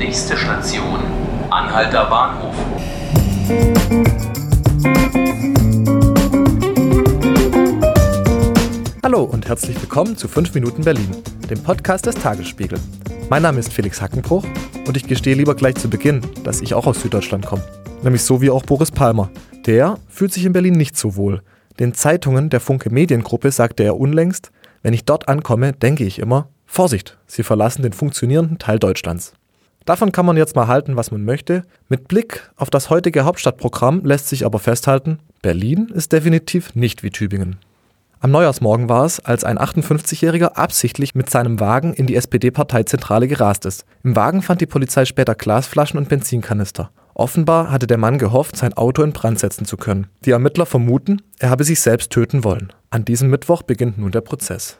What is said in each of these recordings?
Nächste Station, Anhalter Bahnhof. Hallo und herzlich willkommen zu 5 Minuten Berlin, dem Podcast des Tagesspiegel. Mein Name ist Felix Hackenbruch und ich gestehe lieber gleich zu Beginn, dass ich auch aus Süddeutschland komme. Nämlich so wie auch Boris Palmer. Der fühlt sich in Berlin nicht so wohl. Den Zeitungen der Funke Mediengruppe sagte er unlängst, wenn ich dort ankomme, denke ich immer, Vorsicht, sie verlassen den funktionierenden Teil Deutschlands. Davon kann man jetzt mal halten, was man möchte. Mit Blick auf das heutige Hauptstadtprogramm lässt sich aber festhalten, Berlin ist definitiv nicht wie Tübingen. Am Neujahrsmorgen war es, als ein 58-Jähriger absichtlich mit seinem Wagen in die SPD-Parteizentrale gerast ist. Im Wagen fand die Polizei später Glasflaschen und Benzinkanister. Offenbar hatte der Mann gehofft, sein Auto in Brand setzen zu können. Die Ermittler vermuten, er habe sich selbst töten wollen. An diesem Mittwoch beginnt nun der Prozess.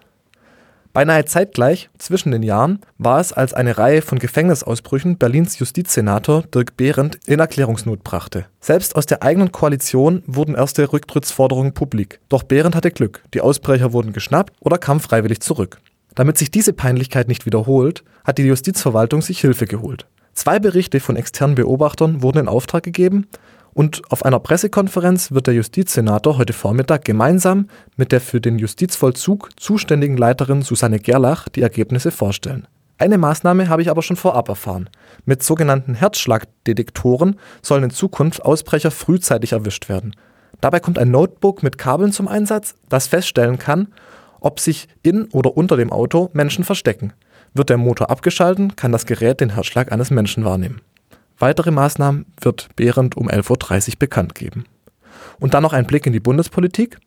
Beinahe zeitgleich, zwischen den Jahren, war es, als eine Reihe von Gefängnisausbrüchen Berlins Justizsenator Dirk Behrendt in Erklärungsnot brachte. Selbst aus der eigenen Koalition wurden erste Rücktrittsforderungen publik. Doch Behrendt hatte Glück, die Ausbrecher wurden geschnappt oder kamen freiwillig zurück. Damit sich diese Peinlichkeit nicht wiederholt, hat die Justizverwaltung sich Hilfe geholt. Zwei Berichte von externen Beobachtern wurden in Auftrag gegeben und auf einer Pressekonferenz wird der Justizsenator heute Vormittag gemeinsam mit der für den Justizvollzug zuständigen Leiterin Susanne Gerlach die Ergebnisse vorstellen. Eine Maßnahme habe ich aber schon vorab erfahren. Mit sogenannten Herzschlagdetektoren sollen in Zukunft Ausbrecher frühzeitig erwischt werden. Dabei kommt ein Notebook mit Kabeln zum Einsatz, das feststellen kann, ob sich in oder unter dem Auto Menschen verstecken. Wird der Motor abgeschalten, kann das Gerät den Herzschlag eines Menschen wahrnehmen. Weitere Maßnahmen wird Behrendt um 11.30 Uhr bekannt geben. Und dann noch ein Blick in die Bundespolitik.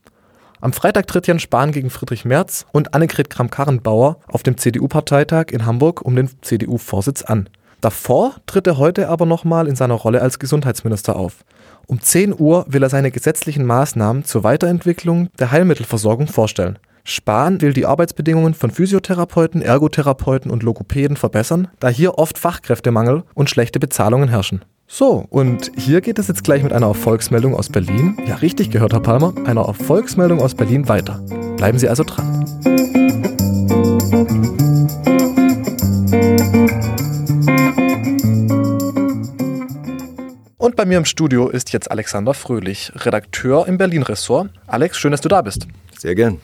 Am Freitag tritt Jens Spahn gegen Friedrich Merz und Annegret Kramp-Karrenbauer auf dem CDU-Parteitag in Hamburg um den CDU-Vorsitz an. Davor tritt er heute aber nochmal in seiner Rolle als Gesundheitsminister auf. Um 10 Uhr will er seine gesetzlichen Maßnahmen zur Weiterentwicklung der Heilmittelversorgung vorstellen. Spahn will die Arbeitsbedingungen von Physiotherapeuten, Ergotherapeuten und Logopäden verbessern, da hier oft Fachkräftemangel und schlechte Bezahlungen herrschen. So, und hier geht es jetzt gleich mit einer Erfolgsmeldung aus Berlin, ja richtig gehört, Herr Palmer, einer Erfolgsmeldung aus Berlin weiter. Bleiben Sie also dran. Und bei mir im Studio ist jetzt Alexander Fröhlich, Redakteur im Berlin-Ressort. Alex, schön, dass du da bist. Sehr gern.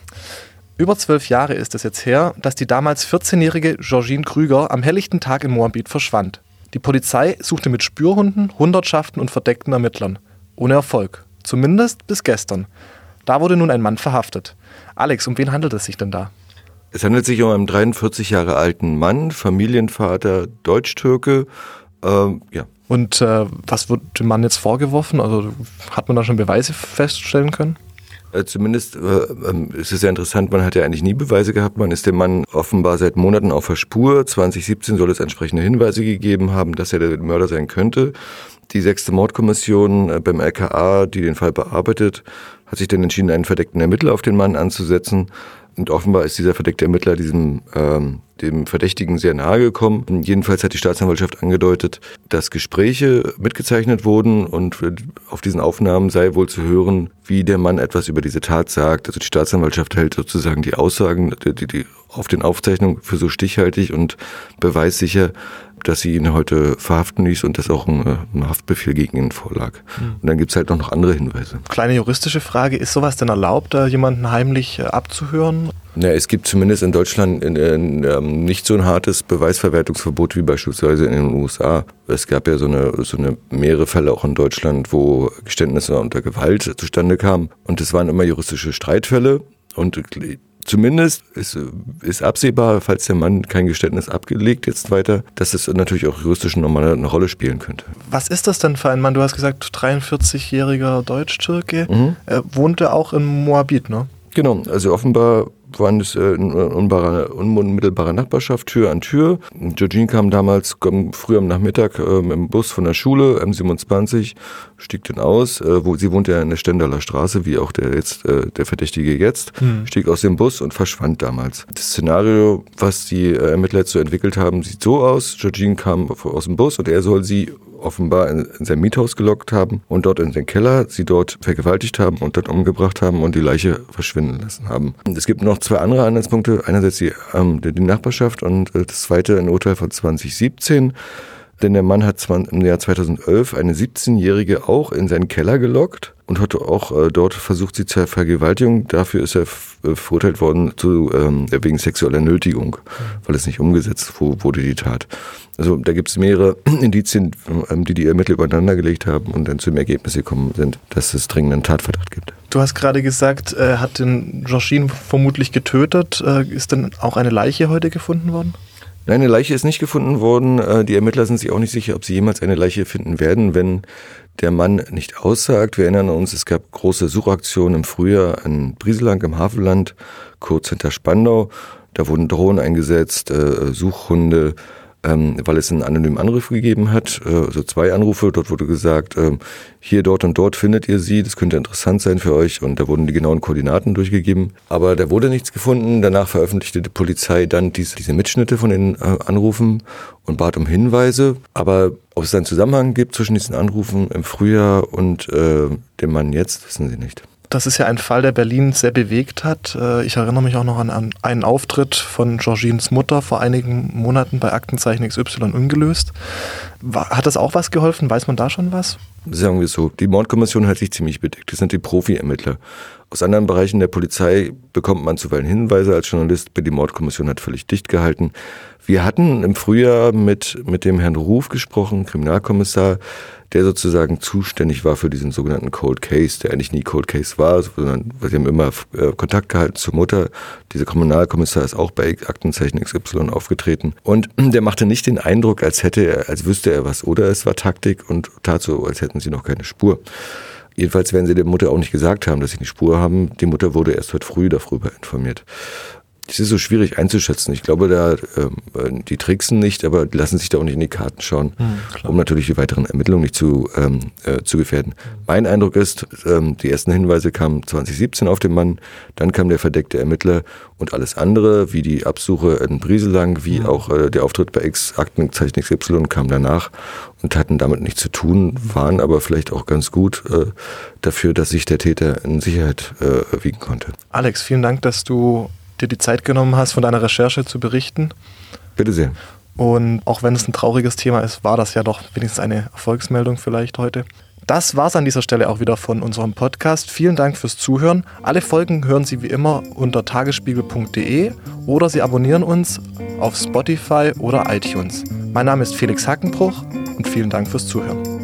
Über zwölf Jahre ist es jetzt her, dass die damals 14-jährige Georgine Krüger am helllichten Tag in Moabit verschwand. Die Polizei suchte mit Spürhunden, Hundertschaften und verdeckten Ermittlern. Ohne Erfolg. Zumindest bis gestern. Da wurde nun ein Mann verhaftet. Alex, um wen handelt es sich denn da? Es handelt sich um einen 43 Jahre alten Mann, Familienvater, Deutsch-Türke. Ähm, ja. Und äh, was wird dem Mann jetzt vorgeworfen? Also hat man da schon Beweise feststellen können? Äh, zumindest äh, äh, ist es sehr interessant, man hat ja eigentlich nie Beweise gehabt. Man ist dem Mann offenbar seit Monaten auf der Spur. 2017 soll es entsprechende Hinweise gegeben haben, dass er der Mörder sein könnte. Die sechste Mordkommission äh, beim LKA, die den Fall bearbeitet, hat sich dann entschieden, einen verdeckten Ermittler auf den Mann anzusetzen. Und offenbar ist dieser verdeckte Ermittler diesem ähm, dem Verdächtigen sehr nahe gekommen. Jedenfalls hat die Staatsanwaltschaft angedeutet, dass Gespräche mitgezeichnet wurden und auf diesen Aufnahmen sei wohl zu hören, wie der Mann etwas über diese Tat sagt. Also die Staatsanwaltschaft hält sozusagen die Aussagen die, die auf den Aufzeichnungen für so stichhaltig und beweissicher, dass sie ihn heute verhaften ließ und dass auch ein, äh, ein Haftbefehl gegen ihn vorlag. Mhm. Und dann gibt's halt noch andere Hinweise. Kleine juristische Frage, ist sowas denn erlaubt, jemanden heimlich äh, abzuhören? Ja, es gibt zumindest in Deutschland in, in, ähm, nicht so ein hartes Beweisverwertungsverbot wie beispielsweise in den USA. Es gab ja so eine, so eine mehrere Fälle auch in Deutschland, wo Geständnisse unter Gewalt zustande kamen. Und es waren immer juristische Streitfälle. Und Zumindest ist, ist absehbar, falls der Mann kein Geständnis abgelegt jetzt weiter, dass es natürlich auch juristisch nochmal eine Rolle spielen könnte. Was ist das denn für ein Mann? Du hast gesagt, 43-jähriger Deutsch-Türke. Mhm. Er wohnte auch in Moabit, ne? Genau, also offenbar waren es äh, in unmittelbarer Nachbarschaft, Tür an Tür. Georgine kam damals früh am Nachmittag äh, im Bus von der Schule, M27, stieg dann aus. Äh, wo, sie wohnt ja in der Stendaler Straße, wie auch der jetzt äh, der Verdächtige jetzt, hm. stieg aus dem Bus und verschwand damals. Das Szenario, was die Ermittler so entwickelt haben, sieht so aus. Georgine kam aus dem Bus und er soll sie offenbar in, in sein Miethaus gelockt haben und dort in den Keller sie dort vergewaltigt haben und dann umgebracht haben und die Leiche verschwinden lassen haben. Und es gibt noch zwei andere Anhaltspunkte. Einerseits die, ähm, die Nachbarschaft und äh, das zweite ein Urteil von 2017 Denn der Mann hat im Jahr 2011 eine 17-Jährige auch in seinen Keller gelockt und hat auch äh, dort versucht, sie zu vergewaltigen. Dafür ist er äh, verurteilt worden zu, ähm, wegen sexueller Nötigung, weil es nicht umgesetzt wurde, die Tat. Also da gibt es mehrere Indizien, ähm, die die Ermittler übereinander gelegt haben und dann zum Ergebnis gekommen sind, dass es dringenden Tatverdacht gibt. Du hast gerade gesagt, er hat den Joschin vermutlich getötet. Äh, ist denn auch eine Leiche heute gefunden worden? Nein, eine Leiche ist nicht gefunden worden. Äh, die Ermittler sind sich auch nicht sicher, ob sie jemals eine Leiche finden werden, wenn der Mann nicht aussagt. Wir erinnern uns, es gab große Suchaktionen im Frühjahr in Brieselang im Hafenland, kurz hinter Spandau. Da wurden Drohnen eingesetzt, äh, Suchhunde, ähm, weil es einen anonymen Anruf gegeben hat, äh, also zwei Anrufe. Dort wurde gesagt, äh, hier, dort und dort findet ihr sie, das könnte interessant sein für euch. Und da wurden die genauen Koordinaten durchgegeben. Aber da wurde nichts gefunden. Danach veröffentlichte die Polizei dann diese, diese Mitschnitte von den äh, Anrufen und bat um Hinweise. Aber ob es einen Zusammenhang gibt zwischen diesen Anrufen im Frühjahr und äh, dem Mann jetzt, wissen sie nicht. Das ist ja ein Fall, der Berlin sehr bewegt hat. Äh, ich erinnere mich auch noch an einen Auftritt von Georgines Mutter vor einigen Monaten bei Aktenzeichen XY ungelöst. Hat das auch was geholfen? Weiß man da schon was? Sagen wir so, die Mordkommission hat sich ziemlich bedeckt. Das sind die Profi-Ermittler. Aus anderen Bereichen der Polizei bekommt man zuweilen Hinweise als Journalist, die Mordkommission hat völlig dicht gehalten. Wir hatten im Frühjahr mit, mit dem Herrn Ruf gesprochen, Kriminalkommissar, der sozusagen zuständig war für diesen sogenannten Cold Case, der eigentlich nie Cold Case war, sondern wir haben immer äh, Kontakt gehalten zur Mutter. Dieser Kriminalkommissar ist auch bei Aktenzeichen XY aufgetreten und der machte nicht den Eindruck, als hätte er, als wüsste er was oder es war Taktik und tat so, als hätten sie noch keine Spur. Jedenfalls werden sie der Mutter auch nicht gesagt haben, dass sie eine Spur haben. Die Mutter wurde erst heute früh darüber informiert. Es ist so schwierig einzuschätzen. Ich glaube, da ähm, die tricksen nicht, aber lassen sich da auch nicht in die Karten schauen, mhm, um natürlich die weiteren Ermittlungen nicht zu, ähm, äh, zu gefährden. Mhm. Mein Eindruck ist, ähm, die ersten Hinweise kamen 2017 auf den Mann, dann kam der verdeckte Ermittler und alles andere, wie die Absuche in Brieselang, wie mhm. auch äh, der Auftritt bei X Aktenzeichen XY kam danach und hatten damit nichts zu tun, waren aber vielleicht auch ganz gut äh, dafür, dass sich der Täter in Sicherheit äh, wiegen konnte. Alex, vielen Dank, dass du dir die Zeit genommen hast, von deiner Recherche zu berichten. Bitte sehr. Und auch wenn es ein trauriges Thema ist, war das ja doch wenigstens eine Erfolgsmeldung vielleicht heute. Das war es an dieser Stelle auch wieder von unserem Podcast. Vielen Dank fürs Zuhören. Alle Folgen hören Sie wie immer unter tagesspiegel.de oder Sie abonnieren uns auf Spotify oder iTunes. Mein Name ist Felix Hackenbruch und vielen Dank fürs Zuhören.